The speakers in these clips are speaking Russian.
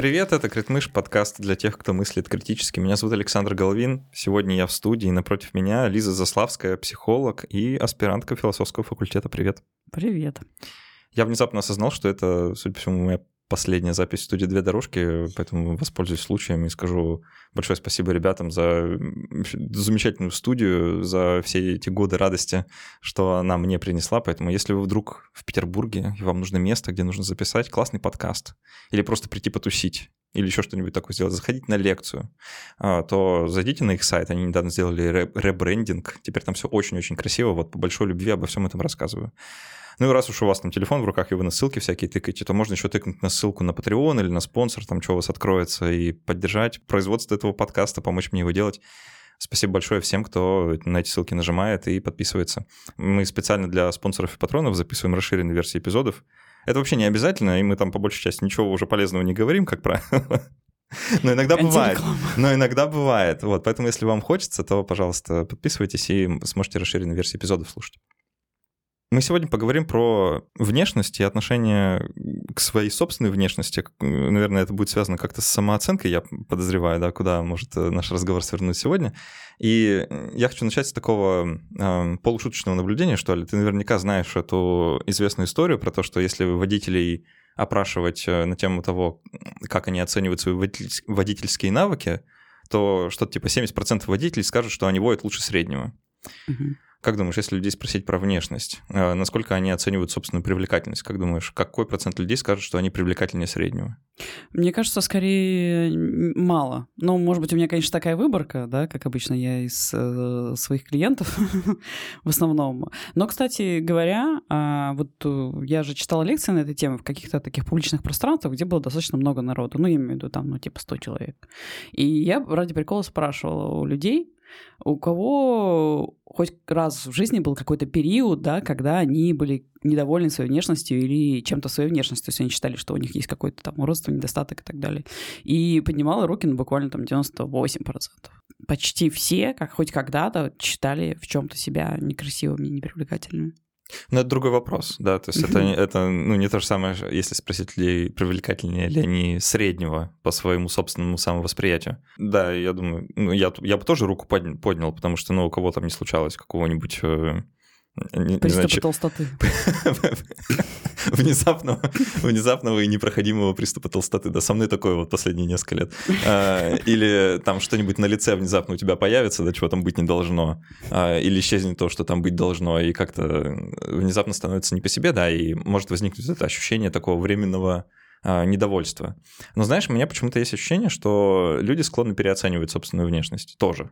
Привет, это Критмыш, подкаст для тех, кто мыслит критически. Меня зовут Александр Головин. Сегодня я в студии, напротив меня Лиза Заславская, психолог и аспирантка философского факультета. Привет. Привет. Я внезапно осознал, что это, судя по всему, моя последняя запись в студии «Две дорожки», поэтому воспользуюсь случаем и скажу большое спасибо ребятам за замечательную студию, за все эти годы радости, что она мне принесла. Поэтому если вы вдруг в Петербурге, и вам нужно место, где нужно записать классный подкаст, или просто прийти потусить, или еще что-нибудь такое сделать, заходить на лекцию, а, то зайдите на их сайт. Они недавно сделали ребрендинг. Теперь там все очень-очень красиво. Вот по большой любви обо всем этом рассказываю. Ну и раз уж у вас там телефон в руках, и вы на ссылки всякие тыкаете, то можно еще тыкнуть на ссылку на Patreon или на спонсор, там что у вас откроется, и поддержать производство этого подкаста, помочь мне его делать. Спасибо большое всем, кто на эти ссылки нажимает и подписывается. Мы специально для спонсоров и патронов записываем расширенные версии эпизодов. Это вообще не обязательно, и мы там по большей части ничего уже полезного не говорим, как правило. Но иногда бывает. Но иногда бывает. Вот, поэтому если вам хочется, то, пожалуйста, подписывайтесь и сможете расширенные версии эпизодов слушать. Мы сегодня поговорим про внешность и отношение к своей собственной внешности. Наверное, это будет связано как-то с самооценкой, я подозреваю, да, куда может э, наш разговор свернуть сегодня. И я хочу начать с такого э, полушуточного наблюдения, что ли. Ты наверняка знаешь эту известную историю про то, что если водителей опрашивать э, на тему того, как они оценивают свои водительские навыки, то что-то типа 70% водителей скажут, что они водят лучше среднего. Угу. Как думаешь, если людей спросить про внешность, э, насколько они оценивают собственную привлекательность? Как думаешь, какой процент людей скажет, что они привлекательнее среднего? Мне кажется, скорее мало. Ну, может быть, у меня, конечно, такая выборка, да, как обычно я из э, своих клиентов в основном. Но, кстати говоря, э, вот э, я же читала лекции на этой теме в каких-то таких публичных пространствах, где было достаточно много народу. Ну, я имею в виду там, ну, типа 100 человек. И я ради прикола спрашивала у людей, у кого хоть раз в жизни был какой-то период, да, когда они были недовольны своей внешностью или чем-то своей внешностью, то есть они считали, что у них есть какой-то там уродство, недостаток и так далее. И поднимала руки на буквально там 98%. Почти все, как хоть когда-то, считали в чем-то себя некрасивыми, непривлекательными. Ну, это другой вопрос, да, то есть это, это ну, не то же самое, если спросить людей, привлекательнее ли они среднего по своему собственному самовосприятию. Да, я думаю, ну, я, я бы тоже руку поднял, потому что, ну, у кого там не случалось какого-нибудь не, Приступы не толстоты. внезапного, внезапного и непроходимого приступа толстоты. Да, со мной такое вот последние несколько лет. А, или там что-нибудь на лице внезапно у тебя появится, да, чего там быть не должно. А, или исчезнет то, что там быть должно, и как-то внезапно становится не по себе, да, и может возникнуть это ощущение такого временного а, недовольства. Но знаешь, у меня почему-то есть ощущение, что люди склонны переоценивать собственную внешность тоже.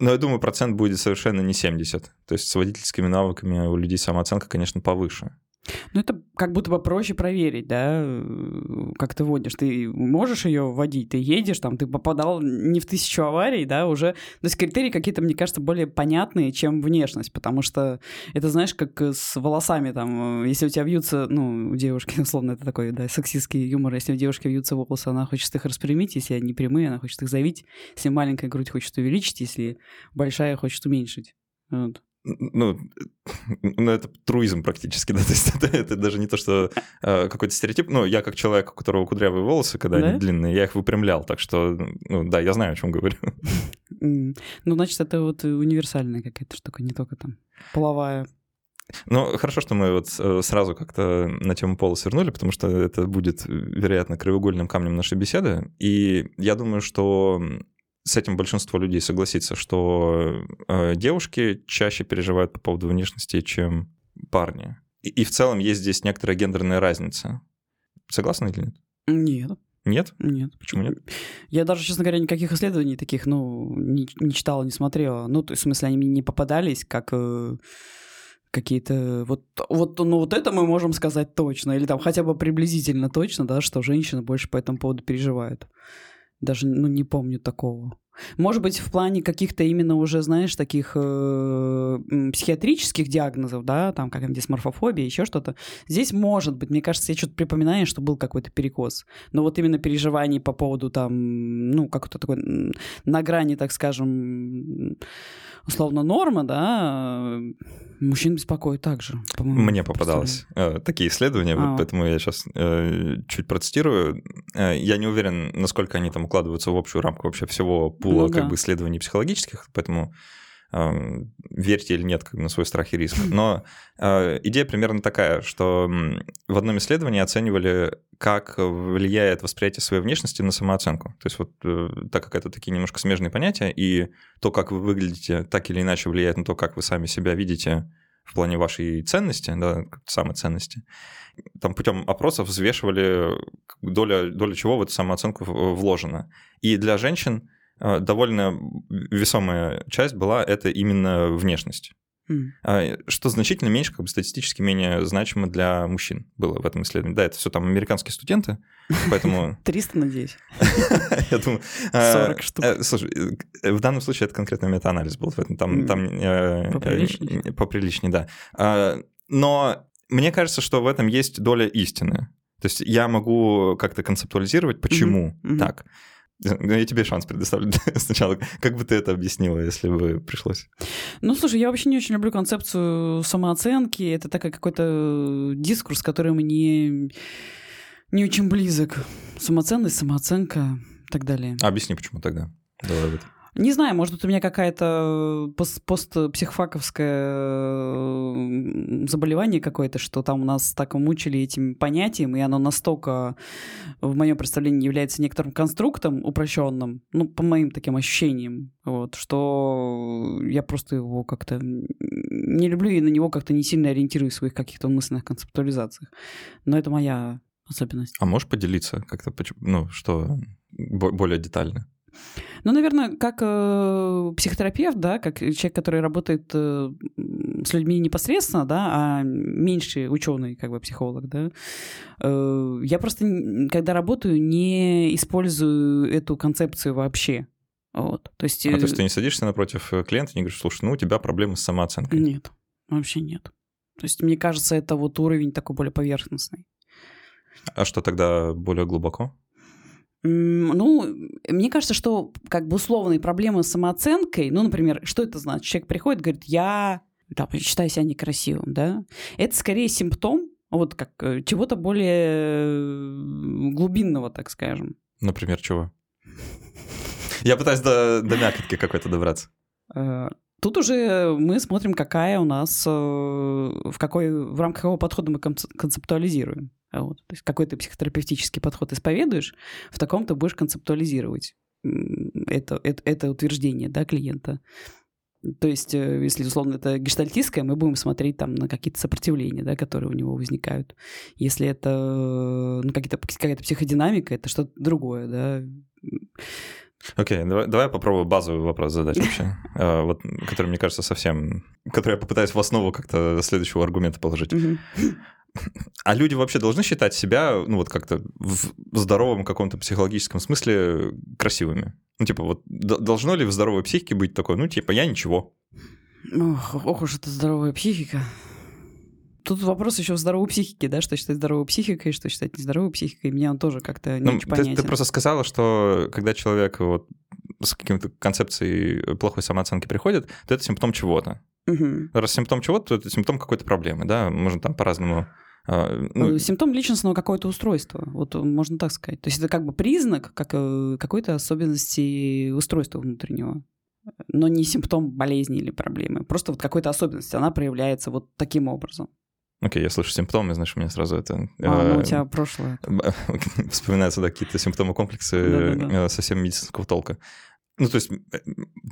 Но я думаю, процент будет совершенно не 70. То есть с водительскими навыками у людей самооценка, конечно, повыше. Ну, это как будто бы проще проверить, да, как ты водишь. Ты можешь ее водить, ты едешь, там, ты попадал не в тысячу аварий, да, уже... То есть критерии какие-то, мне кажется, более понятные, чем внешность, потому что это, знаешь, как с волосами, там, если у тебя вьются, ну, у девушки, условно, это такой, да, сексистский юмор, если у девушки вьются волосы, она хочет их распрямить, если они прямые, она хочет их завить, если маленькая грудь хочет увеличить, если большая хочет уменьшить. Вот ну, ну, это труизм практически, да, то есть это, это даже не то, что э, какой-то стереотип, ну, я как человек, у которого кудрявые волосы, когда да? они длинные, я их выпрямлял, так что, ну, да, я знаю, о чем говорю. Ну, значит, это вот универсальная какая-то штука, не только там половая. Ну, хорошо, что мы вот э, сразу как-то на тему пола свернули, потому что это будет, вероятно, краеугольным камнем нашей беседы. И я думаю, что с этим большинство людей согласится, что э, девушки чаще переживают по поводу внешности, чем парни. И, и в целом есть здесь некоторая гендерная разница. Согласны или нет? Нет. Нет? Нет. Почему нет? Я даже, честно говоря, никаких исследований таких, ну, не, не читала, не смотрела. Ну, то есть, в смысле, они мне не попадались, как э, какие-то... Вот, вот, ну, вот это мы можем сказать точно. Или там хотя бы приблизительно точно, да, что женщины больше по этому поводу переживают. Даже, ну, не помню такого. Может быть, в плане каких-то именно уже, знаешь, таких э, психиатрических диагнозов, да, там как дисморфофобия, еще что-то. Здесь может быть, мне кажется, я что-то припоминаю, что был какой-то перекос. Но вот именно переживаний по поводу там, ну, как-то такой на грани, так скажем, условно норма, да, мужчин беспокоит также. Мне попадалось э, такие исследования, а. вот поэтому я сейчас э, чуть процитирую. Э, я не уверен, насколько они там укладываются в общую рамку вообще всего пула ну, как да. бы исследований психологических, поэтому верьте или нет как на свой страх и риск. Но э, идея примерно такая, что в одном исследовании оценивали, как влияет восприятие своей внешности на самооценку. То есть вот э, так как это такие немножко смежные понятия, и то, как вы выглядите, так или иначе влияет на то, как вы сами себя видите в плане вашей ценности, да, самоценности. Там путем опросов взвешивали доля, доля чего в эту самооценку вложена. И для женщин довольно весомая часть была это именно внешность. Mm. Что значительно меньше, как бы статистически менее значимо для мужчин было в этом исследовании. Да, это все там американские студенты, поэтому... 300, надеюсь. Я думаю... 40 а, штук. Э, слушай, э, в данном случае это конкретно метаанализ был в этом. Там, э, поприличнее. поприличнее, да. Но мне кажется, что в этом есть доля истины. То есть я могу как-то концептуализировать, почему так. Ну, я тебе шанс предоставлю сначала. Как бы ты это объяснила, если бы пришлось? Ну, слушай, я вообще не очень люблю концепцию самооценки. Это такой какой-то дискурс, который мне не очень близок. Самоценность, самооценка и так далее. Объясни, почему тогда. Давай этом. Не знаю, может, у меня какая-то пост постпсихфаковское заболевание какое-то, что там у нас так мучили этим понятием, и оно настолько в моем представлении является некоторым конструктом упрощенным, ну, по моим таким ощущениям, вот, что я просто его как-то не люблю и на него как-то не сильно ориентируюсь в своих каких-то мысленных концептуализациях. Но это моя особенность. А можешь поделиться как-то, ну, что более детально? Ну, наверное, как э, психотерапевт, да, как человек, который работает э, с людьми непосредственно, да, а меньше ученый, как бы психолог, да, э, я просто, когда работаю, не использую эту концепцию вообще. Вот. То есть, а то есть ты не садишься напротив э, клиента и не говоришь, слушай, ну у тебя проблемы с самооценкой? Нет, вообще нет. То есть мне кажется, это вот уровень такой более поверхностный. А что тогда более глубоко? Ну, мне кажется, что как бы условные проблемы с самооценкой, ну, например, что это значит? Человек приходит, говорит, я там, считаю себя некрасивым, да? Это скорее симптом вот как э, чего-то более глубинного, так скажем. Например, чего? Я пытаюсь до, до мякотки какой-то добраться. Э, тут уже мы смотрим, какая у нас, э, в какой, в рамках какого подхода мы концептуализируем. Вот. То есть какой ты психотерапевтический подход исповедуешь, в таком ты будешь концептуализировать это, это, это утверждение да, клиента. То есть, э, если, условно, это гештальтистское, мы будем смотреть там на какие-то сопротивления, да, которые у него возникают. Если это ну, какие-то, какая-то психодинамика, это что-то другое, да. Окей, okay, давай, давай я попробую базовый вопрос задать вообще, э, вот, который, мне кажется, совсем... Который я попытаюсь в основу как-то следующего аргумента положить. А люди вообще должны считать себя, ну вот как-то в здоровом каком-то психологическом смысле красивыми? Ну типа вот должно ли в здоровой психике быть такое, ну типа я ничего? Ох, ох уж это здоровая психика. Тут вопрос еще в здоровой психике, да, что считать здоровой психикой, что считать нездоровой психикой. Меня он тоже как-то не ну, очень понятен. Ты, ты просто сказала, что когда человек вот с каким-то концепцией плохой самооценки приходит, то это симптом чего-то. Угу. Раз симптом чего-то, то это симптом какой-то проблемы, да, можно там по-разному а, ну... Э, симптом личностного какого-то устройства, вот можно так сказать. То есть это как бы признак как, э, какой-то особенности устройства внутреннего, но не симптом болезни или проблемы. Просто вот какой-то особенности, она проявляется вот таким образом. Окей, okay, я слышу симптомы, знаешь, у меня сразу это... А, ну у тебя прошлое. Вспоминаются, да, какие-то симптомы, комплексы э, совсем медицинского толка. Ну, то есть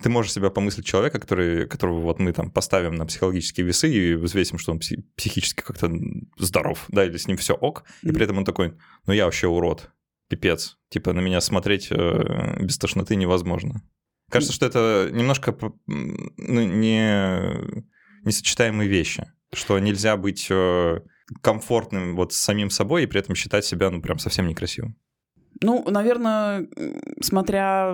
ты можешь себя помыслить человека, который, которого вот мы там поставим на психологические весы и взвесим, что он психически как-то здоров, да, или с ним все ок, mm-hmm. и при этом он такой, ну я вообще урод, пипец, типа на меня смотреть э, без тошноты невозможно. Кажется, mm-hmm. что это немножко ну, не несочетаемые вещи, что нельзя быть э, комфортным вот с самим собой и при этом считать себя, ну, прям совсем некрасивым. Ну, наверное, смотря,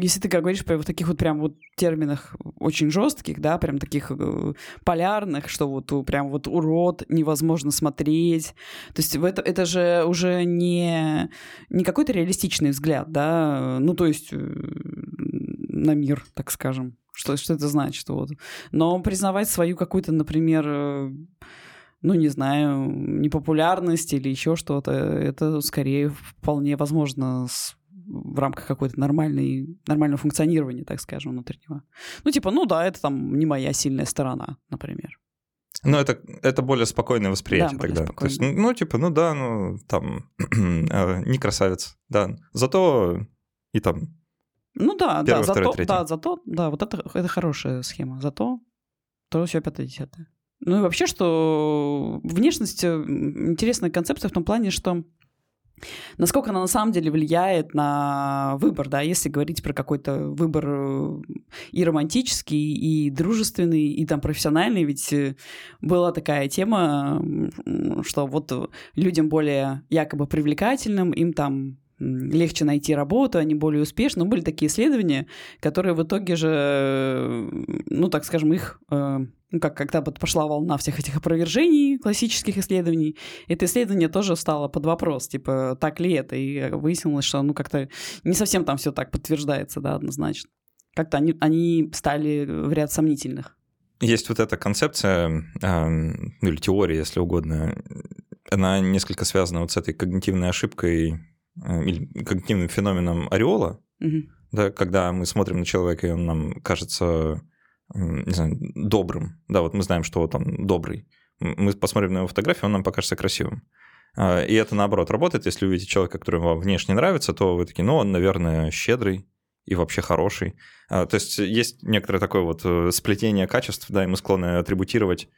если ты говоришь про вот таких вот прям вот терминах очень жестких, да, прям таких э, полярных, что вот прям вот урод невозможно смотреть. То есть это, это же уже не, не какой-то реалистичный взгляд, да, ну, то есть э, на мир, так скажем. Что, что это значит? Вот. Но признавать свою какую-то, например, э, ну, не знаю, непопулярность или еще что-то, это скорее вполне возможно с в рамках какой-то нормальной, нормального функционирования, так скажем, внутреннего. Ну, типа, ну да, это там не моя сильная сторона, например. Ну, это, это более спокойное восприятие да, тогда. То есть, ну, ну, типа, ну да, ну, там, э, не красавец, да. Зато и там Ну да, первое, да, второе, зато, третье. да, зато, да, вот это, это хорошая схема. Зато то все пятое, десятое. Ну и вообще, что внешность э, интересная концепция в том плане, что насколько она на самом деле влияет на выбор, да, если говорить про какой-то выбор э, и романтический, и дружественный, и там профессиональный, ведь э, была такая тема, что вот людям более якобы привлекательным, им там легче найти работу, они более успешны. Но были такие исследования, которые в итоге же, ну, так скажем, их ну, как когда пошла волна всех этих опровержений классических исследований, это исследование тоже стало под вопрос, типа, так ли это, и выяснилось, что, ну, как-то не совсем там все так подтверждается, да, однозначно. Как-то они, они стали в ряд сомнительных. Есть вот эта концепция, э, ну или теория, если угодно, она несколько связана вот с этой когнитивной ошибкой э, когнитивным феноменом ореола, угу. да, когда мы смотрим на человека, и он нам кажется не знаю, добрым. Да, вот мы знаем, что вот он добрый. Мы посмотрим на его фотографию, он нам покажется красивым. А, и это наоборот работает, если увидите человека, который вам внешне нравится, то вы такие, ну, он, наверное, щедрый и вообще хороший. А, то есть есть некоторое такое вот э, сплетение качеств, да, и мы склонны атрибутировать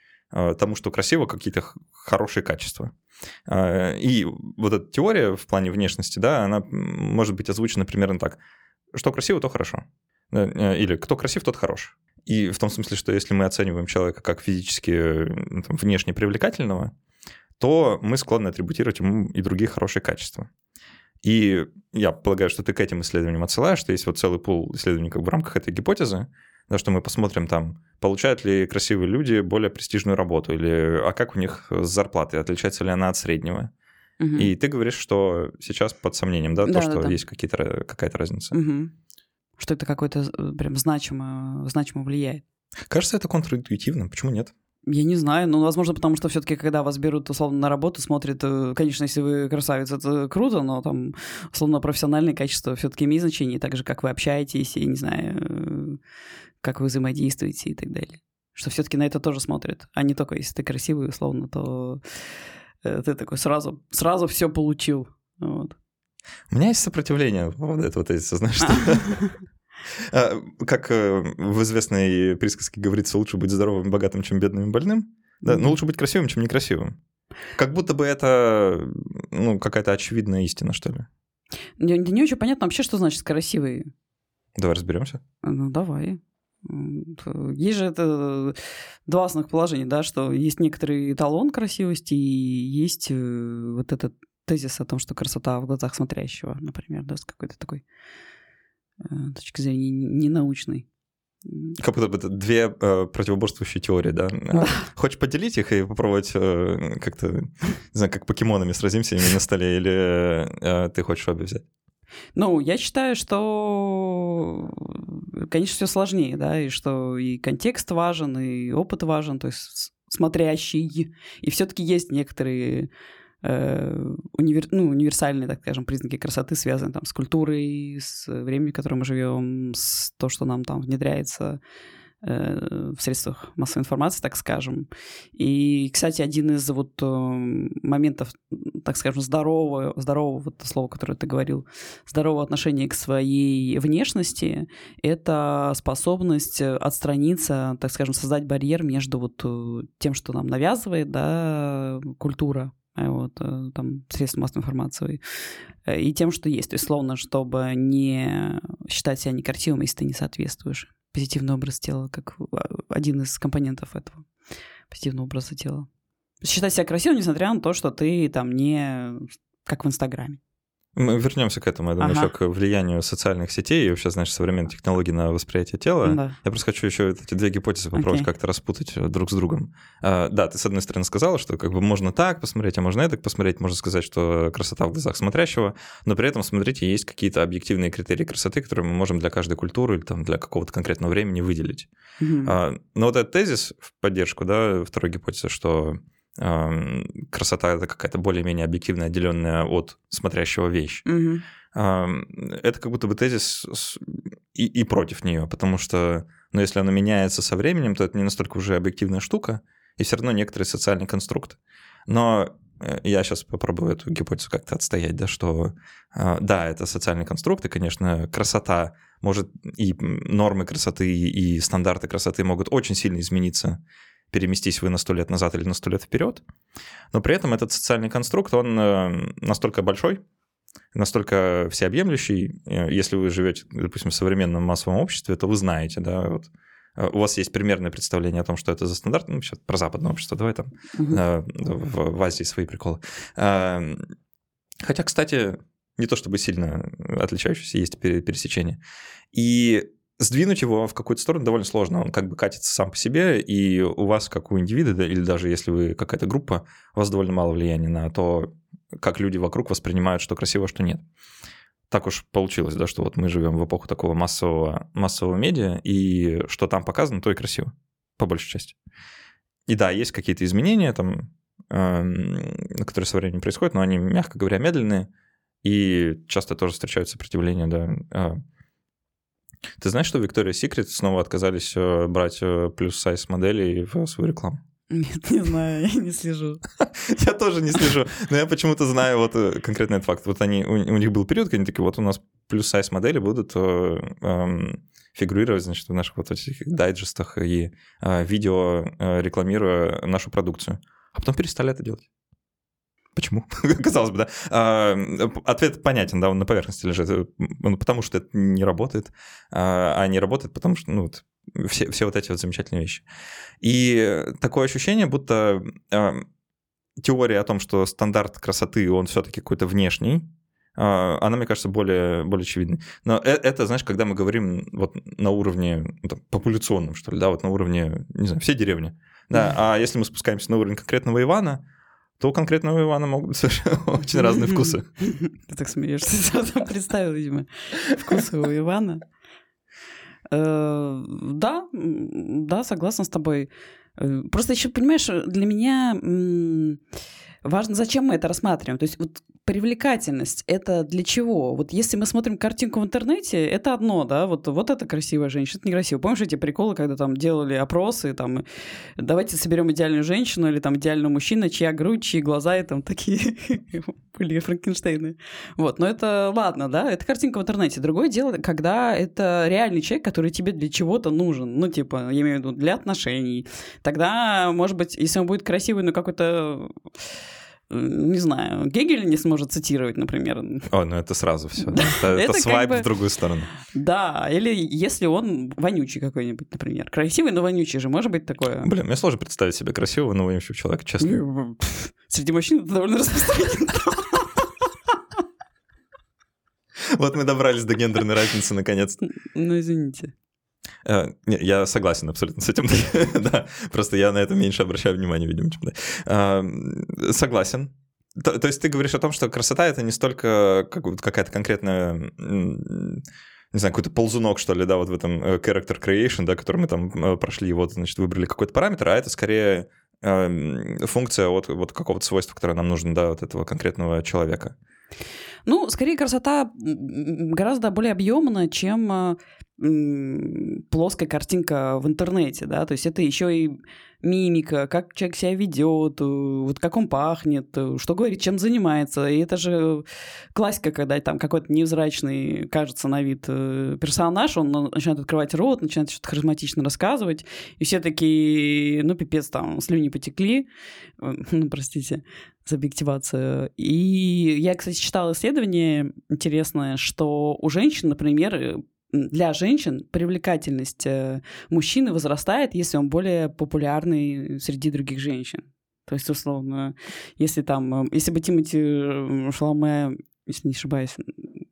тому, что красиво, какие-то хорошие качества. И вот эта теория в плане внешности, да, она может быть озвучена примерно так. Что красиво, то хорошо. Э, или кто красив, тот хорош. И в том смысле, что если мы оцениваем человека как физически ну, там, внешне привлекательного, то мы склонны атрибутировать ему и другие хорошие качества. И я полагаю, что ты к этим исследованиям отсылаешь, что есть вот целый пул исследований как бы в рамках этой гипотезы, да, что мы посмотрим там, получают ли красивые люди более престижную работу, или а как у них с зарплатой, отличается ли она от среднего. Угу. И ты говоришь, что сейчас под сомнением, да, да то, что да. есть какие-то, какая-то разница. Угу что это какой-то э, прям значимо, значимо влияет. Кажется, это контринтуитивно. Почему нет? Я не знаю, но, возможно, потому что все-таки, когда вас берут, условно, на работу, смотрят, э, конечно, если вы красавец, это круто, но там, условно, профессиональные качества все-таки имеют значение, так же, как вы общаетесь, и, не знаю, э, как вы взаимодействуете и так далее. Что все-таки на это тоже смотрят, а не только если ты красивый, условно, то ты такой сразу, сразу все получил. Вот. У меня есть сопротивление по поводу этого тезиса, знаешь, что... А, как э, в известной присказке говорится, лучше быть здоровым и богатым, чем бедным и больным. Да, но лучше быть красивым, чем некрасивым. Как будто бы это ну, какая-то очевидная истина, что ли. Не, не очень понятно вообще, что значит красивый. Давай разберемся. Ну, давай. Есть же это два основных положения, да, что есть некоторый эталон красивости и есть э, вот этот тезис о том, что красота в глазах смотрящего, например, да, с какой-то такой э, точки зрения ненаучной. Как будто бы это две э, противоборствующие теории, да? да? Хочешь поделить их и попробовать э, как-то, не знаю, как покемонами сразимся ими на столе, или э, ты хочешь обе взять? Ну, я считаю, что, конечно, все сложнее, да, и что и контекст важен, и опыт важен, то есть смотрящий, и все-таки есть некоторые Э, универ, ну, универсальные, так скажем, признаки красоты связаны там с культурой, с временем, в котором мы живем, с то, что нам там внедряется. э, в средствах массовой информации, так скажем. И, кстати, один из вот э, моментов, так скажем, здорового, здорового вот это слово, которое ты говорил, здорового отношения к своей внешности, это способность отстраниться, так скажем, создать барьер между вот тем, что нам навязывает, да, культура, Э, вот, э, там, средств массовой информации, э, и тем, что есть. То есть, словно, чтобы не считать себя некрасивым, если ты не соответствуешь. Позитивный образ тела, как один из компонентов этого позитивного образа тела. Считать себя красивым, несмотря на то, что ты там не как в Инстаграме. Мы вернемся к этому, я думаю, ага. еще к влиянию социальных сетей и вообще, знаешь, современных технологий на восприятие тела. Да. Я просто хочу еще эти две гипотезы попробовать okay. как-то распутать э, друг с другом. А, да, ты с одной стороны сказала, что как бы можно так посмотреть, а можно это посмотреть, можно сказать, что красота в глазах смотрящего, но при этом, смотрите, есть какие-то объективные критерии красоты, которые мы можем для каждой культуры или там для какого-то конкретного времени выделить. Mm-hmm. А, но вот этот тезис в поддержку, да, второй гипотезы, что красота это какая-то более-менее объективная, отделенная от смотрящего вещь. Угу. Это как будто бы тезис и, и против нее, потому что, ну, если оно меняется со временем, то это не настолько уже объективная штука, и все равно некоторые социальные конструкты. Но э, я сейчас попробую эту гипотезу как-то отстоять, да, что а, да, это социальный конструкт, и, конечно, красота может, и нормы красоты, и стандарты красоты могут очень сильно измениться переместись вы на сто лет назад или на сто лет вперед. Но при этом этот социальный конструкт, он э, настолько большой, настолько всеобъемлющий. Э, если вы живете, допустим, в современном массовом обществе, то вы знаете, да, вот, э, у вас есть примерное представление о том, что это за стандарт, ну, сейчас про западное общество, давай там угу. в, в Азии свои приколы. Хотя, кстати, не то чтобы сильно отличающиеся, есть пересечения. И сдвинуть его в какую-то сторону довольно сложно. Он как бы катится сам по себе, и у вас, как у индивида, да, или даже если вы какая-то группа, у вас довольно мало влияния на то, как люди вокруг воспринимают, что красиво, что нет. Так уж получилось, да, что вот мы живем в эпоху такого массового, массового медиа, и что там показано, то и красиво, по большей части. И да, есть какие-то изменения там, э, которые со временем происходят, но они, мягко говоря, медленные, и часто тоже встречают сопротивление, да, а, ты знаешь, что Victoria's Secret снова отказались э, брать э, плюс-сайз моделей в свою рекламу? Нет, не знаю, я не слежу. я тоже не слежу, но я почему-то знаю вот э, конкретно этот факт. Вот они, у, у них был период, когда они такие, вот у нас плюс-сайз модели будут эм, фигурировать, значит, в наших вот этих дайджестах и э, видео, рекламируя нашу продукцию. А потом перестали это делать. Почему? Казалось бы, да. А, ответ понятен, да, он на поверхности лежит. Ну, потому что это не работает, а, а не работает, потому что, ну, все, все вот эти вот замечательные вещи. И такое ощущение, будто а, теория о том, что стандарт красоты, он все-таки какой-то внешний, она, мне кажется, более, более очевидной. Но э, это, знаешь, когда мы говорим вот на уровне ну, там, популяционном, что ли, да, вот на уровне, не знаю, всей деревни. Да, а если мы спускаемся на уровень конкретного Ивана, то у конкретного Ивана могут быть совершенно очень разные вкусы. Ты так смеешься, представил, видимо, вкусы у Ивана. Э, да, да, согласна с тобой. Э, просто еще, понимаешь, для меня важно, зачем мы это рассматриваем. То есть вот привлекательность — это для чего? Вот если мы смотрим картинку в интернете, это одно, да, вот, вот это красивая женщина, это некрасиво. Помнишь эти приколы, когда там делали опросы, там, давайте соберем идеальную женщину или там идеального мужчину, чья грудь, чьи глаза, и там такие были Франкенштейны. Вот, но это ладно, да, это картинка в интернете. Другое дело, когда это реальный человек, который тебе для чего-то нужен, ну, типа, я имею в виду, для отношений. Тогда, может быть, если он будет красивый, но какой-то не знаю, Гегель не сможет цитировать, например. О, ну это сразу все. Да? Это, это, это свайп бы... в другую сторону. Да, или если он вонючий какой-нибудь, например. Красивый, но вонючий же, может быть такое. Блин, мне сложно представить себе красивого, но вонючего человека, честно. Среди мужчин это довольно распространено. Вот мы добрались до гендерной разницы наконец. Ну, извините. Э, я согласен абсолютно с этим. да, просто я на это меньше обращаю внимание, видимо, чем да. Согласен. То, то есть ты говоришь о том, что красота это не столько как, какая-то конкретная не знаю, какой-то ползунок, что ли, да, вот в этом э, character creation, да, который мы там э, прошли, вот, значит, выбрали какой-то параметр, а это скорее функция от вот какого-то свойства, которое нам нужно, да, от этого конкретного человека. Ну, скорее, красота гораздо более объемна, чем плоская картинка в интернете, да, то есть это еще и мимика, как человек себя ведет, э, вот как он пахнет, э, что говорит, чем занимается. И это же классика, когда там какой-то невзрачный, кажется, на вид э, персонаж, он начинает открывать рот, начинает что-то харизматично рассказывать, и все такие, ну, пипец, там, слюни потекли, ну, простите, за объективацию. И я, кстати, читала исследование интересное, что у женщин, например, для женщин привлекательность э, мужчины возрастает, если он более популярный среди других женщин. То есть, условно, если там, э, если бы Тимати Шаломе если не ошибаюсь,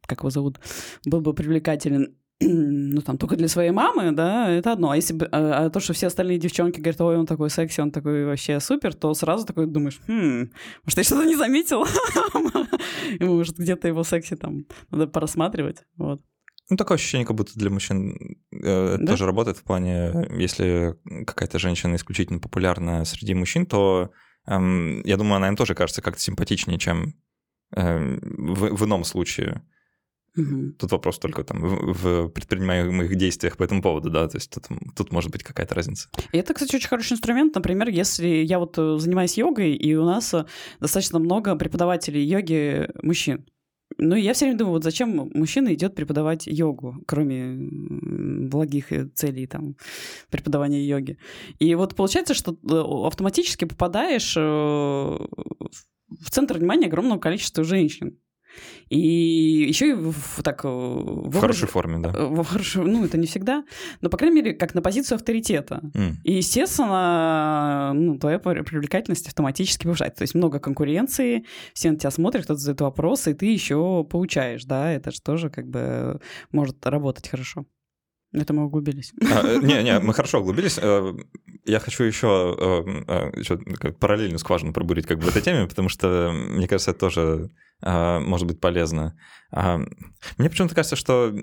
как его зовут, был бы привлекателен ну, там, только для своей мамы, да, это одно. А если бы, а, а то, что все остальные девчонки говорят, ой, он такой секси, он такой вообще супер, то сразу такой думаешь, хм, может, я что-то не заметил? Может, где-то его секси там надо порассматривать, вот. Ну, такое ощущение, как будто для мужчин э, да? тоже работает в плане, если какая-то женщина исключительно популярна среди мужчин, то эм, я думаю, она им тоже кажется как-то симпатичнее, чем э, в, в ином случае. Угу. Тут вопрос только там в, в предпринимаемых действиях по этому поводу, да, то есть тут, тут может быть какая-то разница. И это, кстати, очень хороший инструмент, например, если я вот э, занимаюсь йогой, и у нас э, достаточно много преподавателей йоги мужчин. Ну, я все время думаю, вот зачем мужчина идет преподавать йогу, кроме благих э, целей там преподавания йоги. И вот получается, что автоматически попадаешь в центр внимания огромного количества женщин. И еще и в, так... Э, в, в хорошей форме, да. Э, в хорошей, ну, это не всегда, но, по крайней мере, как на позицию авторитета. Mm. И, естественно, ну, твоя привлекательность автоматически повышается. То есть много конкуренции, все на тебя смотрят, кто-то задает вопросы, и ты еще получаешь, да, это же тоже как бы может работать хорошо. Это мы углубились. А, э, не, не, мы хорошо углубились. Я хочу еще, еще параллельную скважину пробурить как бы в этой теме, потому что, мне кажется, это тоже может быть полезно. А, мне почему-то кажется, что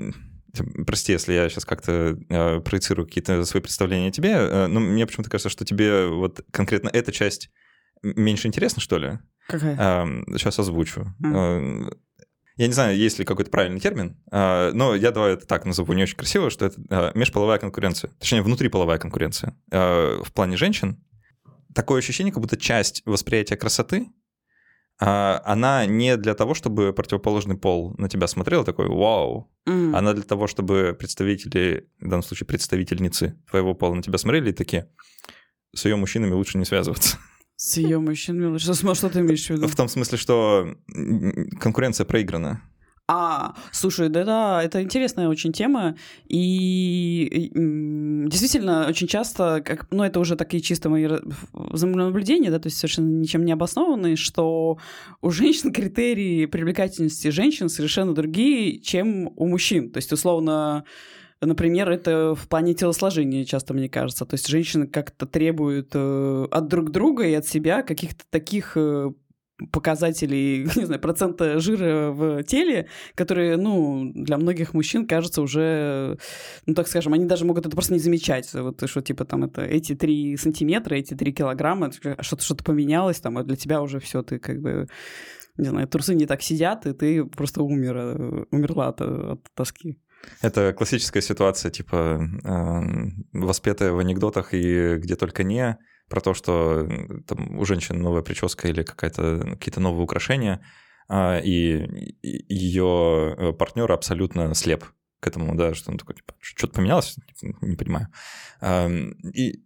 Прости, если я сейчас как-то э, проецирую какие-то свои представления о тебе, э, но мне почему-то кажется, что тебе вот конкретно эта часть меньше интересна, что ли? Какая? Э, сейчас озвучу. Mm. Э, я не знаю, есть ли какой-то правильный термин, э, но я давай это так назову не очень красиво, что это э, межполовая конкуренция. Точнее, внутриполовая конкуренция. Э, в плане женщин такое ощущение, как будто часть восприятия красоты а, она не для того, чтобы противоположный пол на тебя смотрел, такой «Вау!», mm. она для того, чтобы представители, в данном случае представительницы твоего пола на тебя смотрели и такие «С ее мужчинами лучше не связываться». С ее мужчинами лучше... Что ты имеешь в виду? В том смысле, что конкуренция проиграна. А, слушай, да, да, это интересная очень тема, и, действительно очень часто, как, ну это уже такие чисто мои наблюдения, да, то есть совершенно ничем не обоснованные, что у женщин критерии привлекательности женщин совершенно другие, чем у мужчин, то есть условно Например, это в плане телосложения часто, мне кажется. То есть женщины как-то требуют э, от друг друга и от себя каких-то таких э, показателей, не знаю, процента жира в теле, которые, ну, для многих мужчин кажется уже, ну, так скажем, они даже могут это просто не замечать. Вот что, типа, там, это эти три сантиметра, эти три килограмма, что-то что поменялось, там, а для тебя уже все ты как бы не знаю, трусы не так сидят, и ты просто умер, э, умерла от, от тоски. Это классическая ситуация, типа, э, воспетая в анекдотах и где только не, про то, что там, у женщин новая прическа или какая-то, какие-то новые украшения, а, и ее э, партнер абсолютно слеп к этому, да, что он такой, типа, что-то поменялось, не понимаю. И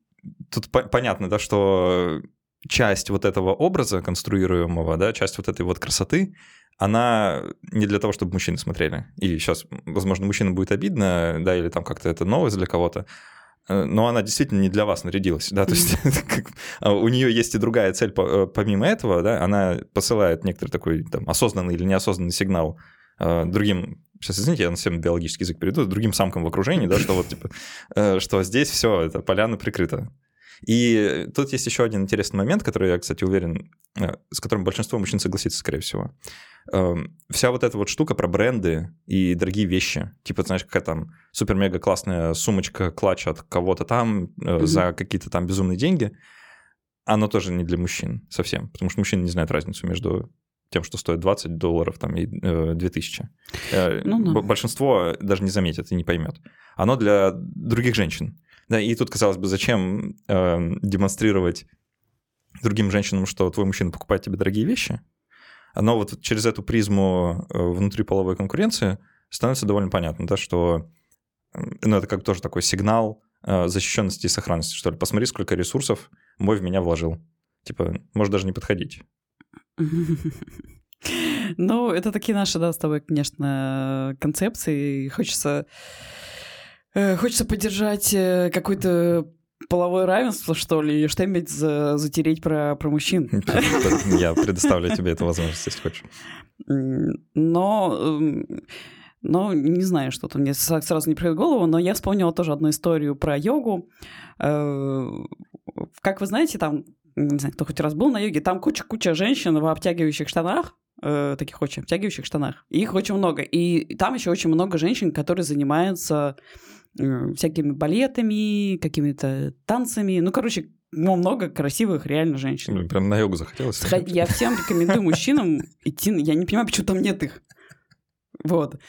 тут понятно, да, что часть вот этого образа конструируемого, да, часть вот этой вот красоты, она не для того, чтобы мужчины смотрели. И сейчас, возможно, мужчинам будет обидно, да, или там как-то это новость для кого-то, но она действительно не для вас нарядилась, да, то есть а у нее есть и другая цель э, помимо этого, да, она посылает некоторый такой там осознанный или неосознанный сигнал э, другим сейчас, извините, я на всем биологический язык перейду, другим самкам в окружении, да, что вот, типа, что здесь все, это поляна прикрыта. И тут есть еще один интересный момент, который я, кстати, уверен, с которым большинство мужчин согласится, скорее всего. Эм, вся вот эта вот штука про бренды и дорогие вещи, типа, знаешь, какая там супер-мега классная сумочка, клатч от кого-то там mm-hmm. за какие-то там безумные деньги, оно тоже не для мужчин совсем, потому что мужчины не знают разницу между тем, что стоит 20 долларов там, и э, 2000. Э, ну, да. Большинство даже не заметит и не поймет. Оно для других женщин. Да, и тут, казалось бы, зачем э, демонстрировать другим женщинам, что твой мужчина покупает тебе дорогие вещи, но вот через эту призму э, внутриполовой конкуренции становится довольно понятно, да, что ну, это как тоже такой сигнал э, защищенности и сохранности, что ли. Посмотри, сколько ресурсов мой в меня вложил. Типа, может даже не подходить. Ну, это такие наши, да, с тобой, конечно, концепции. Хочется, э, хочется поддержать какой-то половое равенство, что ли, что-нибудь за, затереть про, про мужчин. Я предоставлю тебе эту возможность, если хочешь. Но эм, но не знаю, что-то мне сразу не приходит в голову, но я вспомнила тоже одну историю про йогу. Э, как вы знаете, там, не знаю, кто хоть раз был на йоге, там куча-куча женщин в обтягивающих штанах, э, таких очень обтягивающих штанах. Их очень много. И там еще очень много женщин, которые занимаются всякими балетами, какими-то танцами. Ну, короче, ну, много красивых реально женщин. Блин, прям на йогу захотелось. Я всем рекомендую мужчинам идти. Я не понимаю, почему там нет их. Вот.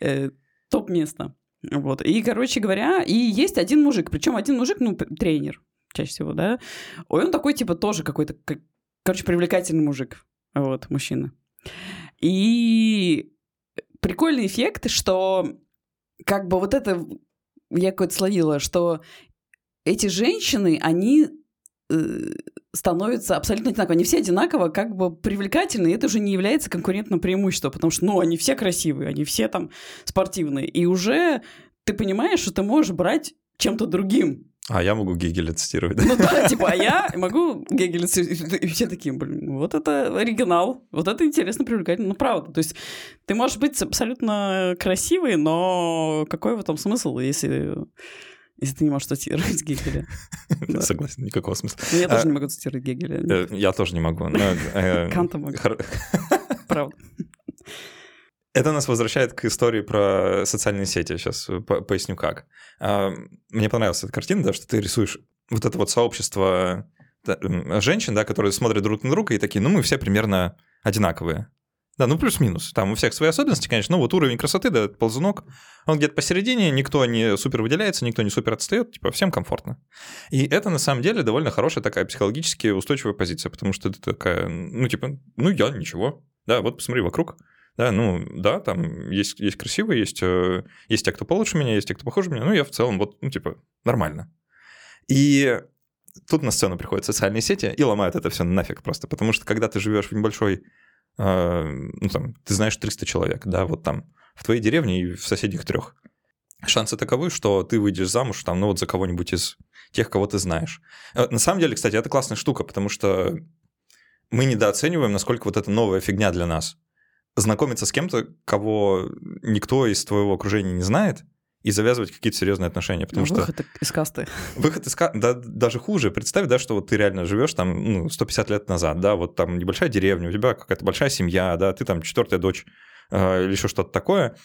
Э, топ-место. Вот. И, короче говоря, и есть один мужик, причем один мужик, ну, тренер, чаще всего, да. Ой, он такой, типа, тоже какой-то, как, короче, привлекательный мужик. Вот, мужчина. И прикольный эффект, что как бы вот это я какое-то словила, что эти женщины, они э, становятся абсолютно одинаково. Они все одинаково как бы привлекательны, и это уже не является конкурентным преимуществом, потому что, ну, они все красивые, они все там спортивные. И уже ты понимаешь, что ты можешь брать чем-то другим. А я могу Гегеля цитировать. Ну да, типа, а я могу Гегеля цитировать. И все такие, блин, вот это оригинал, вот это интересно, привлекательно. Ну, правда. То есть ты можешь быть абсолютно красивый, но какой в этом смысл, если если ты не можешь цитировать Гегеля. Согласен, никакого смысла. Ну, я тоже а, не могу цитировать Гегеля. Э, я тоже не могу. Э, Канта могу. Правда. Это нас возвращает к истории про социальные сети. Сейчас поясню как. А, мне понравилась эта картина, да, что ты рисуешь вот это вот сообщество женщин, да, которые смотрят друг на друга и такие, ну мы все примерно одинаковые. Да, ну плюс-минус. Там у всех свои особенности, конечно. Ну вот уровень красоты, да, ползунок, он где-то посередине, никто не супер выделяется, никто не супер отстает, типа всем комфортно. И это на самом деле довольно хорошая такая психологически устойчивая позиция, потому что это такая, ну типа, ну я ничего, да, вот посмотри вокруг, да, ну да, там есть, есть красивые, есть, э, есть те, кто получше меня, есть те, кто похуже меня, ну я в целом вот, ну типа, нормально. И тут на сцену приходят социальные сети и ломают это все нафиг просто, потому что когда ты живешь в небольшой а, ну, там, ты знаешь 300 человек, да, вот там, в твоей деревне и в соседних трех. Шансы таковы, что ты выйдешь замуж там, ну, вот за кого-нибудь из тех, кого ты знаешь. Э, на самом деле, кстати, это классная штука, потому что мы недооцениваем, насколько вот эта новая фигня для нас. Знакомиться с кем-то, кого никто из твоего окружения не знает, и завязывать какие-то серьезные отношения, потому ну, что... Выход из касты. Выход из касты, да, даже хуже. Представь, да, что вот ты реально живешь там ну, 150 лет назад, да, вот там небольшая деревня, у тебя какая-то большая семья, да, ты там четвертая дочь э, или еще что-то такое,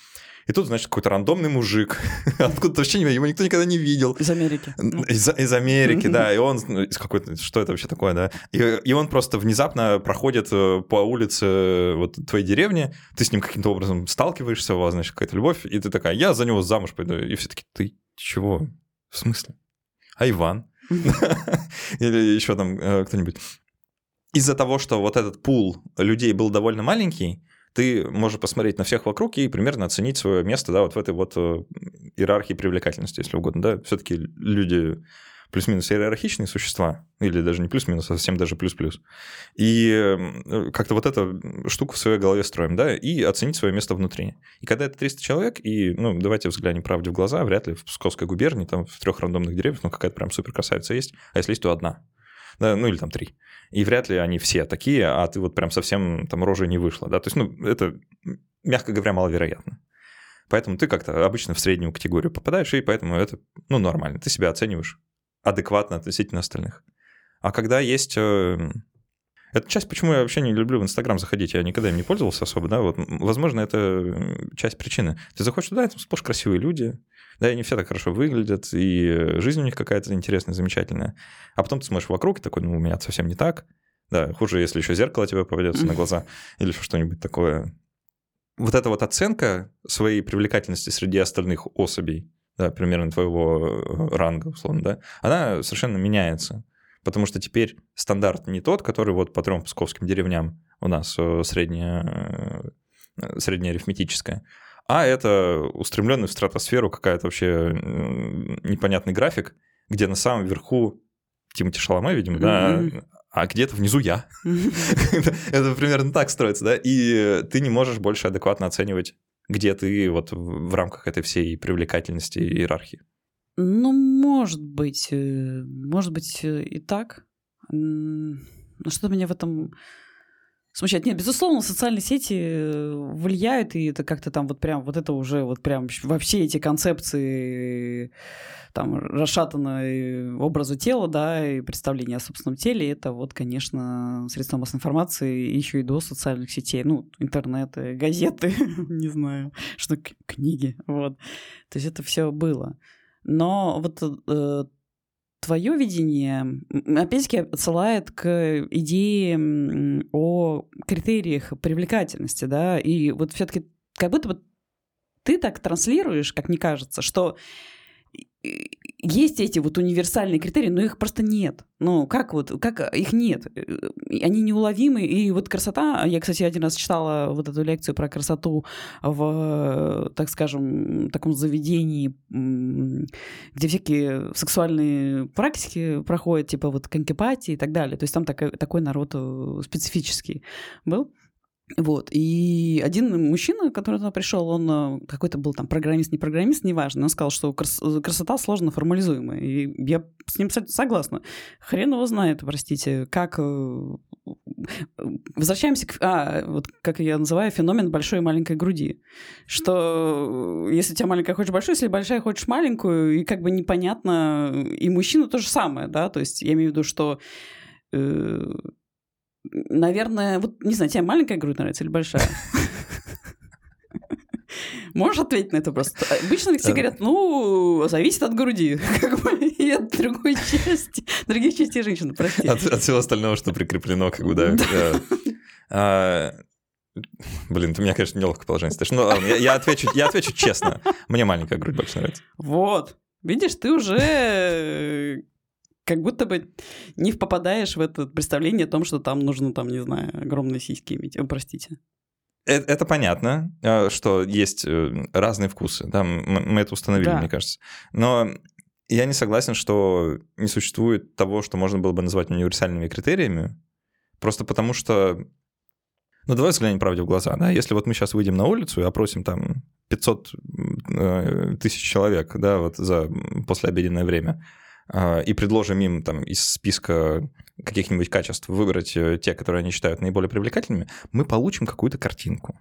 и тут, значит, какой-то рандомный мужик, откуда-то вообще его никто никогда не видел. Из Америки. Из, из Америки, да, и он, ну, из какой-то, что это вообще такое, да, и, и он просто внезапно проходит э, по улице э, вот твоей деревни, ты с ним каким-то образом сталкиваешься, у вас, значит, какая-то любовь, и ты такая, я за него замуж пойду, и все таки ты чего? В смысле? А Иван? Или еще там э, кто-нибудь. Из-за того, что вот этот пул людей был довольно маленький, ты можешь посмотреть на всех вокруг и примерно оценить свое место, да, вот в этой вот э, иерархии привлекательности, если угодно, да. Все-таки люди плюс-минус иерархичные существа, или даже не плюс-минус, а совсем даже плюс-плюс. И э, как-то вот эту штуку в своей голове строим, да, и оценить свое место внутри. И когда это 300 человек, и, ну, давайте взглянем правде в глаза, вряд ли в Псковской губернии, там в трех рандомных деревьях, ну, какая-то прям супер красавица есть, а если есть, то одна ну или там три. И вряд ли они все такие, а ты вот прям совсем там рожей не вышла, да, то есть, ну, это, мягко говоря, маловероятно. Поэтому ты как-то обычно в среднюю категорию попадаешь, и поэтому это, ну, нормально. Ты себя оцениваешь адекватно относительно остальных. А когда есть... Э, это часть, почему я вообще не люблю в Инстаграм заходить, я никогда им не пользовался особо, да, вот, возможно, это часть причины. Ты заходишь туда, там сплошь красивые люди, да, и они все так хорошо выглядят, и жизнь у них какая-то интересная, замечательная. А потом ты смотришь вокруг и такой, ну, у меня совсем не так. Да, хуже, если еще зеркало тебе попадется на глаза или что-нибудь такое. Вот эта вот оценка своей привлекательности среди остальных особей, да, примерно твоего э, ранга, условно, да, она совершенно меняется. Потому что теперь стандарт не тот, который вот по трем псковским деревням у нас э, средняя, э, средняя арифметическая, а это устремленный в стратосферу какая-то вообще непонятный график, где на самом верху Тимати Шаломе, видимо, да, а где-то внизу я. Это примерно так строится, да, и ты не можешь больше адекватно оценивать, где ты вот в рамках этой всей привлекательности и иерархии. Ну, может быть, э, может быть и так. Но что меня в этом смущает. Нет, безусловно, социальные сети э, влияют, и это как-то там вот прям, вот это уже вот прям во все эти концепции там расшатанной образа тела, да, и представления о собственном теле, это вот, конечно, средства массовой информации еще и до социальных сетей, ну, интернеты, газеты, не знаю, что книги, вот. То есть это все было. Но вот э, твое видение, опять-таки, отсылает к идее о критериях привлекательности, да, и вот все-таки как будто бы ты так транслируешь, как мне кажется, что есть эти вот универсальные критерии, но их просто нет. Ну, как вот, как их нет? Они неуловимы, и вот красота, я, кстати, один раз читала вот эту лекцию про красоту в, так скажем, таком заведении, где всякие сексуальные практики проходят, типа вот конкипатии и так далее. То есть там такой, такой народ э, специфический был. Вот. И один мужчина, который туда пришел, он э, какой-то был там программист, не программист, неважно, он сказал, что крас- красота сложно формализуемая. И я с ним согласна. Хрен его знает, простите, как... Э, возвращаемся к... А, вот как я называю, феномен большой и маленькой груди. Что если у тебя маленькая, хочешь большую, если большая, хочешь маленькую, и как бы непонятно... И мужчина то же самое, да? То есть я имею в виду, что э, Наверное, вот не знаю, тебе маленькая грудь нравится или большая? Можешь ответить на это просто? Обычно все говорят, ну, зависит от груди, как бы, и от другой части, других частей женщины, прости. От, от всего остального, что прикреплено, как бы, да. да. А, блин, ты меня, конечно, неловко положение ставишь. Ну, ладно, я, я, отвечу, я отвечу честно. Мне маленькая грудь больше нравится. Вот. Видишь, ты уже как будто бы не попадаешь в это представление о том, что там нужно, там, не знаю, огромные сиськи иметь. О, простите. Это, это понятно, э, что есть э, разные вкусы, да, мы это установили, да. мне кажется. Но я не согласен, что не существует того, что можно было бы назвать универсальными критериями, просто потому что ну, давай взглянем правде в глаза, да, если вот мы сейчас выйдем на улицу и опросим там 500 э, тысяч человек, да, вот за послеобеденное время, и предложим им там из списка каких-нибудь качеств выбрать э, те, которые они считают наиболее привлекательными, мы получим какую-то картинку.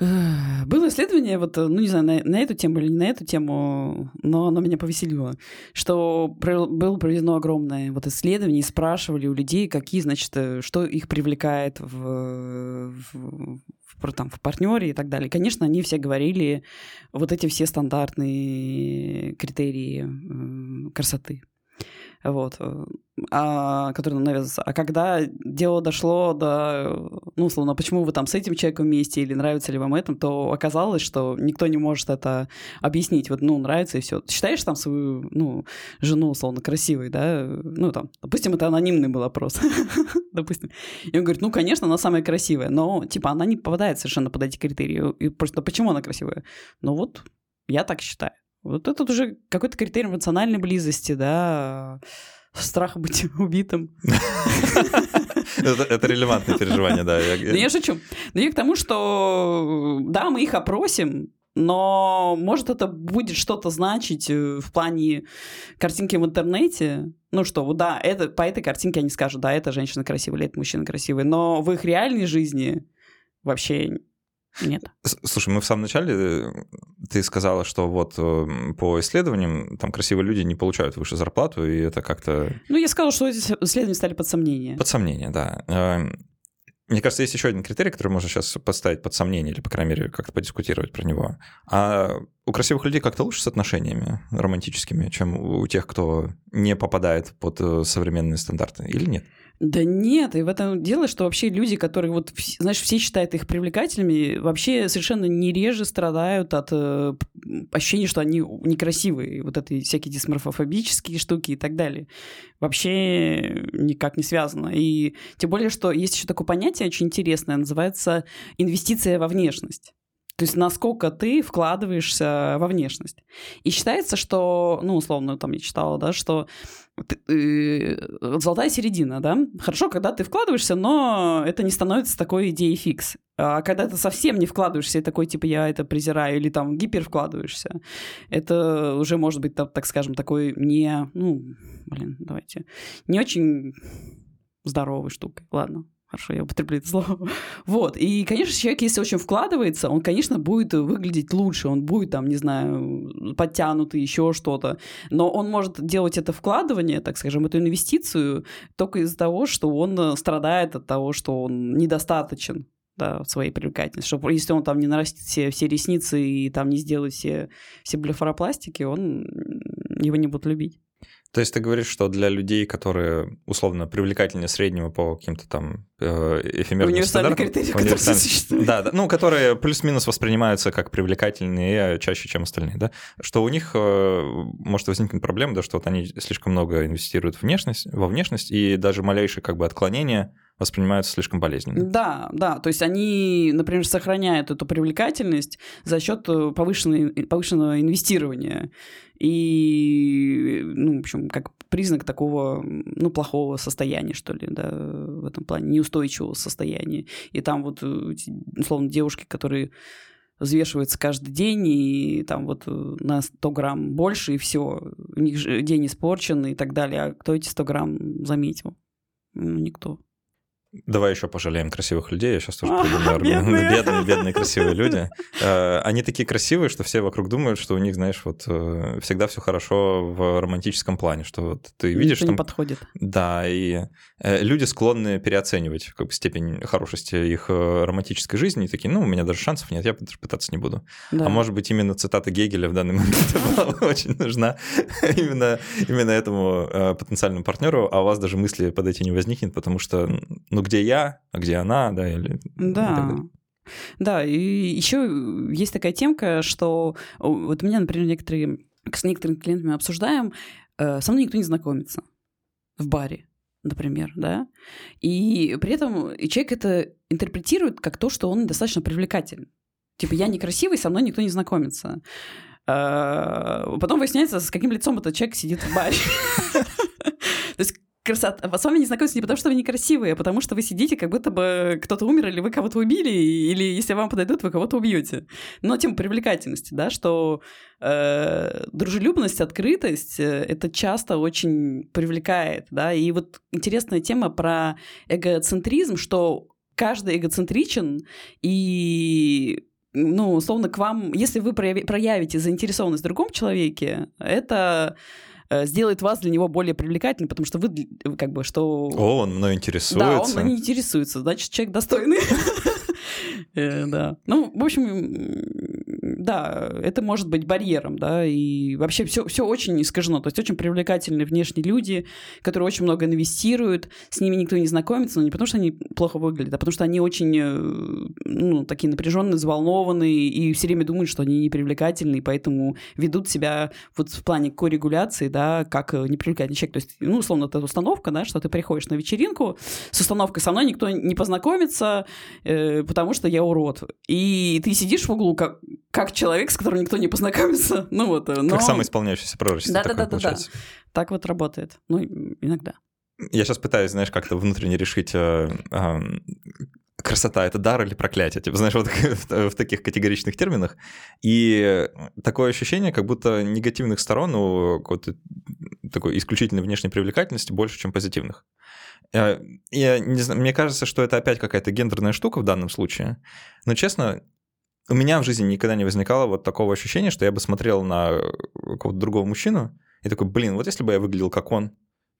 Было исследование, вот, ну не знаю, на, на эту тему или не на эту тему, но оно меня повеселило, что было проведено огромное вот исследование, спрашивали у людей, какие, значит, э, что их привлекает в, в, в, там, в партнере и так далее. Конечно, они все говорили вот эти все стандартные критерии красоты вот, э, а, который нам навязывается. А когда дело дошло до, ну, условно, почему вы там с этим человеком вместе или нравится ли вам это, то оказалось, что никто не может это объяснить. Вот, ну, нравится и все. Считаешь там свою, ну, жену, условно, красивой, да? Ну, там, допустим, это анонимный был опрос. допустим. И он говорит, ну, конечно, она самая красивая, но, типа, она не попадает совершенно под эти критерии. И просто почему она красивая? Ну, вот, я так считаю. Вот это уже какой-то критерий эмоциональной близости, да, страх быть убитым. Это релевантное переживание, да. Да я шучу. Но я к тому, что да, мы их опросим, но может это будет что-то значить э, в плане картинки в интернете. Ну что, да, это, по этой картинке они скажут, да, это женщина красивая или это мужчина красивый, но в их реальной жизни вообще нет. Слушай, мы в самом начале, э, ты сказала, что вот э, по исследованиям там красивые люди не получают выше зарплату, и это как-то... Ну, я сказала, что эти исследования стали под сомнение. Под сомнение, да. Эм, мне кажется, есть еще один критерий, который можно сейчас поставить под сомнение, или, по крайней мере, как-то подискутировать про него. А у красивых людей как-то лучше с отношениями романтическими, чем у тех, кто не попадает под э, современные стандарты, или нет? Да нет, и в этом дело, что вообще люди, которые вот, знаешь, все считают их привлекательными, вообще совершенно не реже страдают от э, ощущения, что они некрасивые, вот эти всякие дисморфофобические штуки и так далее. Вообще никак не связано. И тем более, что есть еще такое понятие очень интересное, называется инвестиция во внешность. То есть насколько ты вкладываешься во внешность. И считается, что, ну, условно, там я читала, да, что золотая середина, да? Хорошо, когда ты вкладываешься, но это не становится такой идеей фикс. А когда ты совсем не вкладываешься и такой, типа, я это презираю, или там гипер вкладываешься, это уже может быть, так, так скажем, такой не, ну, блин, давайте, не очень здоровой штукой. Ладно, Хорошо, я употреблю это слово. Вот. И, конечно, человек, если очень вкладывается, он, конечно, будет выглядеть лучше, он будет там, не знаю, подтянутый, еще что-то. Но он может делать это вкладывание, так скажем, эту инвестицию только из-за того, что он страдает от того, что он недостаточен да, своей привлекательности. Что если он там не нарастит все, все ресницы и там не сделает все, все блефаропластики, он его не будут любить. То есть ты говоришь, что для людей, которые условно привлекательнее среднего по каким-то там э, эфемерным универсальным критериям, универсальным, да, да, ну, которые плюс-минус воспринимаются как привлекательнее чаще, чем остальные, да, что у них э, может возникнуть проблема, да, что вот они слишком много инвестируют в внешность, во внешность, и даже малейшее как бы отклонение воспринимаются слишком болезненно. Да, да. То есть они, например, сохраняют эту привлекательность за счет э, повышенного инвестирования. И, ну, в общем, как признак такого, ну, плохого состояния, что ли, да, в этом плане, неустойчивого состояния. И там вот, э, условно, девушки, которые взвешиваются каждый день, и там вот э, на 100 грамм больше, и все, у них же день испорчен и так далее. А кто эти 100 грамм заметил? Ну, никто. Давай еще пожалеем красивых людей. Я сейчас тоже придумаю аргумент. Бедные, бедные, красивые люди. Э, они такие красивые, что все вокруг думают, что у них, знаешь, вот э, всегда все хорошо в романтическом плане, что вот ты видишь... Никто не подходит. Да, и э, люди склонны переоценивать как бы, степень хорошести их романтической жизни, и такие, ну, у меня даже шансов нет, я даже пытаться не буду. Да. А может быть, именно цитата Гегеля в данный момент была очень нужна именно, именно этому потенциальному партнеру, а у вас даже мысли подойти не возникнет, потому что, ну, где я, а где она, да, или... Да. Да, и еще есть такая темка, что вот у меня, например, некоторые, с некоторыми клиентами обсуждаем, э, со мной никто не знакомится в баре, например, да, и при этом человек это интерпретирует как то, что он достаточно привлекательный. Типа, я некрасивый, со мной никто не знакомится. Э, потом выясняется, с каким лицом этот человек сидит в баре. То есть красота. С вами не знакомятся не потому, что вы некрасивые, а потому что вы сидите, как будто бы кто-то умер, или вы кого-то убили, или если вам подойдут, вы кого-то убьете. Но тема привлекательности, да, что э, дружелюбность, открытость э, это часто очень привлекает, да. И вот интересная тема про эгоцентризм, что каждый эгоцентричен, и ну, условно, к вам, если вы проявите заинтересованность в другом человеке, это сделает вас для него более привлекательным, потому что вы как бы что... О, он мной интересуется. Да, он мной интересуется, значит, человек достойный. Э, да. Ну, в общем, да, это может быть барьером, да, и вообще все, все очень искажено. То есть очень привлекательные внешние люди, которые очень много инвестируют, с ними никто не знакомится, но не потому, что они плохо выглядят, а потому что они очень, э, ну, такие напряженные, взволнованные, и все время думают, что они непривлекательны, и поэтому ведут себя вот в плане коррегуляции, да, как непривлекательный человек. То есть, ну, условно, это установка, да, что ты приходишь на вечеринку с установкой «со мной никто не познакомится, э, потому что я урод». И ты сидишь в углу как, как человек, с которым никто не познакомится. Ну вот, э, но... Как самоисполняющийся пророчество да, такое да, да, получается. Да, да. Так вот работает. Ну, иногда. Я сейчас пытаюсь, знаешь, как-то внутренне решить, э, э, красота — это дар или проклятие? Типа, знаешь, вот в таких категоричных терминах. И такое ощущение, как будто негативных сторон у какой-то такой исключительной внешней привлекательности больше, чем позитивных. Э, я не знаю, мне кажется, что это опять какая-то гендерная штука в данном случае. Но, честно, у меня в жизни никогда не возникало вот такого ощущения, что я бы смотрел на какого-то другого мужчину и такой, блин, вот если бы я выглядел как он,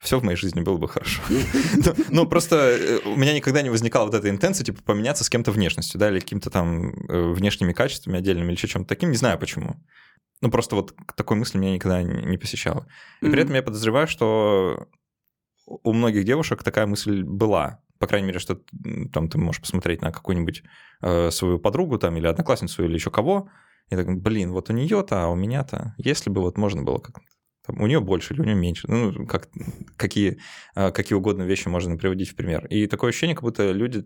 все в моей жизни было бы хорошо. Ну, просто э, у меня никогда не возникала вот эта интенция, типа, поменяться с кем-то внешностью, да, или какими-то там э, внешними качествами отдельными, или еще чем-то таким, не знаю почему. Ну, просто вот такой мысли меня никогда не посещала. И при этом я подозреваю, что у многих девушек такая мысль была по крайней мере, что там ты можешь посмотреть на какую-нибудь э, свою подругу там или одноклассницу или еще кого, и так, блин, вот у нее-то, а у меня-то, если бы вот можно было как там, у нее больше или у нее меньше, ну, как, какие, э, какие угодно вещи можно приводить в пример. И такое ощущение, как будто люди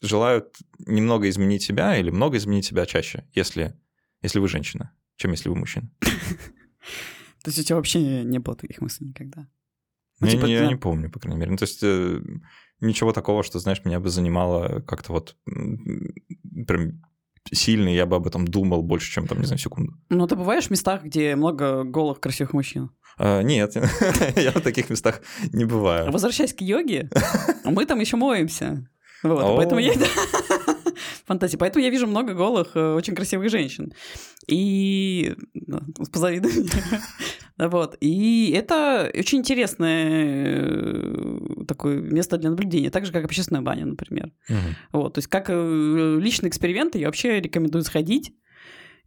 желают немного изменить себя или много изменить себя чаще, если, если вы женщина, чем если вы мужчина. То есть у тебя вообще не было таких мыслей никогда? Ну, типа, я, не помню, по крайней мере. Ну, то есть э, ничего такого, что, знаешь, меня бы занимало как-то вот прям сильно, я бы об этом думал больше, чем там, не знаю, секунду. Ну, ты бываешь в местах, где много голых красивых мужчин? А, нет, я в таких местах не бываю. Возвращаясь к йоге, мы там еще моемся. Вот, поэтому я... Фантазия. Поэтому я вижу много голых, э, очень красивых женщин. И... Позавидуй Вот. И это очень интересное э, такое место для наблюдения, так же, как общественная баня, например. Вот. То есть как э, личный эксперимент я вообще рекомендую сходить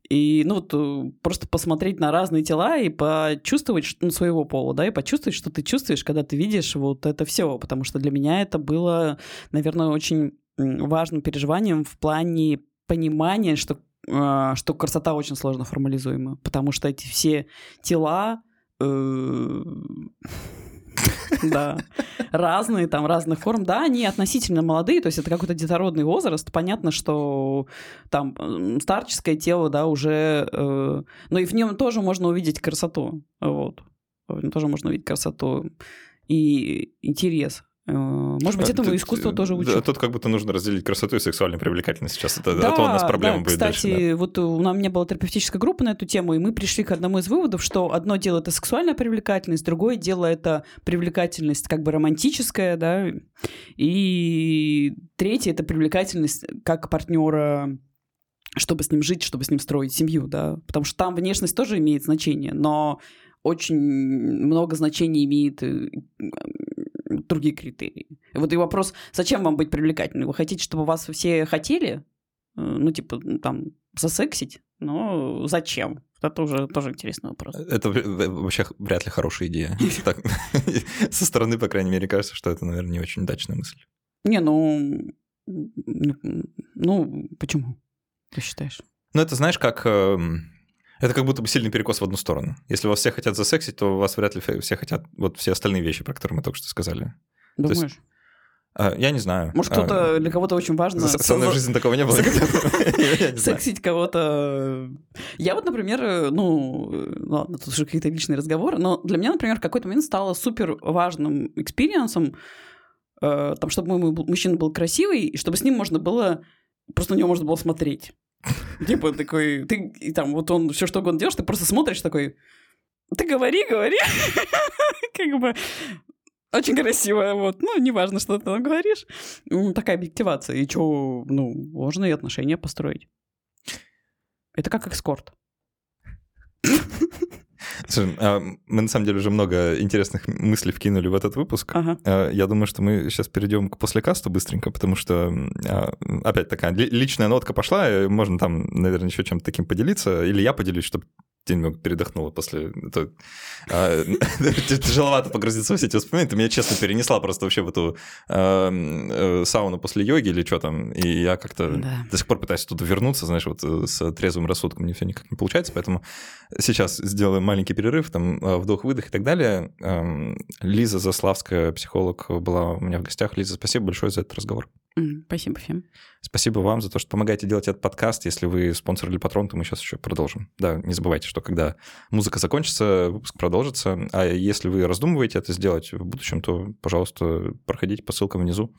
и, ну, вот просто посмотреть на разные тела и почувствовать ну, своего пола, да, и почувствовать, что ты чувствуешь, когда ты видишь вот это все, потому что для меня это было, наверное, очень важным переживанием в плане понимания, что а, что красота очень сложно формализуема, потому что эти все тела э, да, разные, там, разных форм. Да, они относительно молодые, то есть это какой-то детородный возраст. Понятно, что там старческое тело, да, уже... Э, но и в нем тоже можно увидеть красоту, вот. Тоже можно увидеть красоту и интерес. Э, может быть, этому искусство тоже учат. Тут как будто нужно разделить красоту и сексуальную привлекательность сейчас. Это, да, а то у нас проблема да, будет кстати, дальше. Да. вот у нас не была терапевтическая группа на эту тему, и мы пришли к одному из выводов, что одно дело — это сексуальная привлекательность, другое дело — это привлекательность как бы романтическая, да, и третье — это привлекательность как партнера чтобы с ним жить, чтобы с ним строить семью, да, потому что там внешность тоже имеет значение, но очень много значений имеет э, другие критерии. Вот и вопрос, зачем вам быть привлекательным? Вы хотите, чтобы вас все хотели? Э, ну, типа, там, засексить? Но зачем? Это уже тоже интересный вопрос. Это вообще вряд ли хорошая идея. Со стороны, по крайней мере, кажется, что это, наверное, не очень удачная мысль. Не, ну... Ну, почему? Ты считаешь? Ну, это знаешь, как эм, это как будто бы сильный перекос в одну сторону. Если вас все хотят засексить, то вас вряд ли все хотят вот все остальные вещи, про которые мы только что сказали. Думаешь? Есть, а, я не знаю. Может, кто-то а, для кого-то очень важно... Со мной в жизни такого не было. Сексить кого-то... Я вот, например, ну, ладно, тут уже какие-то личные разговоры, но для меня, например, в какой-то момент стало супер важным experience ом, э, там, чтобы мой мужчина был красивый, и чтобы с ним можно было... Просто на него можно было смотреть. Типа такой, ты и там вот он все что он делаешь, ты просто смотришь такой, ты говори, говори, как бы очень красиво, вот, ну, неважно, что ты там говоришь, такая объективация, и что, ну, можно и отношения построить. Это как экскорт. Слушай, а, мы на самом деле уже много интересных мыслей вкинули в этот выпуск. Ага. А, я думаю, что мы сейчас перейдем к послекасту быстренько, потому что а, опять такая личная нотка пошла, можно там, наверное, еще чем-то таким поделиться, или я поделюсь, чтобы ты немного передохнула после... Это, а, тяжеловато погрузиться в все эти воспоминания. Ты меня, честно, перенесла просто вообще в эту э, сауну после йоги или что там. И я как-то да. до сих пор пытаюсь туда вернуться, знаешь, вот э, с трезвым рассудком мне все никак не получается. Поэтому сейчас сделаем маленький перерыв, там э, вдох-выдох и так далее. Эм, Лиза Заславская, психолог, была у меня в гостях. Лиза, спасибо большое за этот разговор. Спасибо всем. Спасибо вам за то, что помогаете делать этот подкаст. Если вы спонсор или патрон, то мы сейчас еще продолжим. Да, не забывайте, что когда музыка закончится, выпуск продолжится. А если вы раздумываете это сделать в будущем, то, пожалуйста, проходите по ссылкам внизу.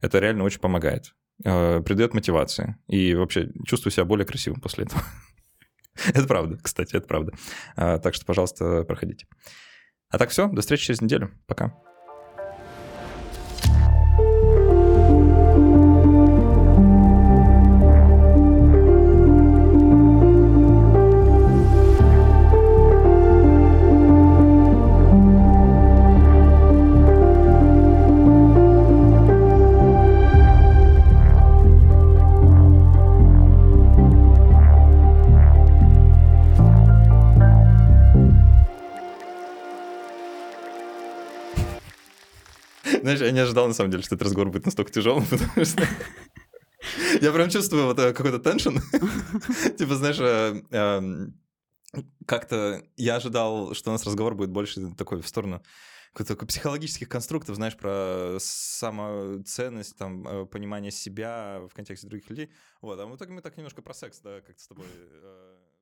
Это реально очень помогает. Э, придает мотивации. И вообще чувствую себя более красивым после этого. Это правда, кстати, это правда. А, так что, пожалуйста, проходите. А так все, до встречи через неделю. Пока. Знаешь, я не ожидал, на самом деле, что этот разговор будет настолько тяжелым, потому что... Я прям чувствую вот э, какой-то теншн. Типа, знаешь, э, эм, как-то я ожидал, что у нас разговор будет больше такой в сторону такой психологических конструктов, знаешь, про самоценность, там, э, понимание себя в контексте других людей. Вот, а в итоге мы так немножко про секс, да, как-то с тобой...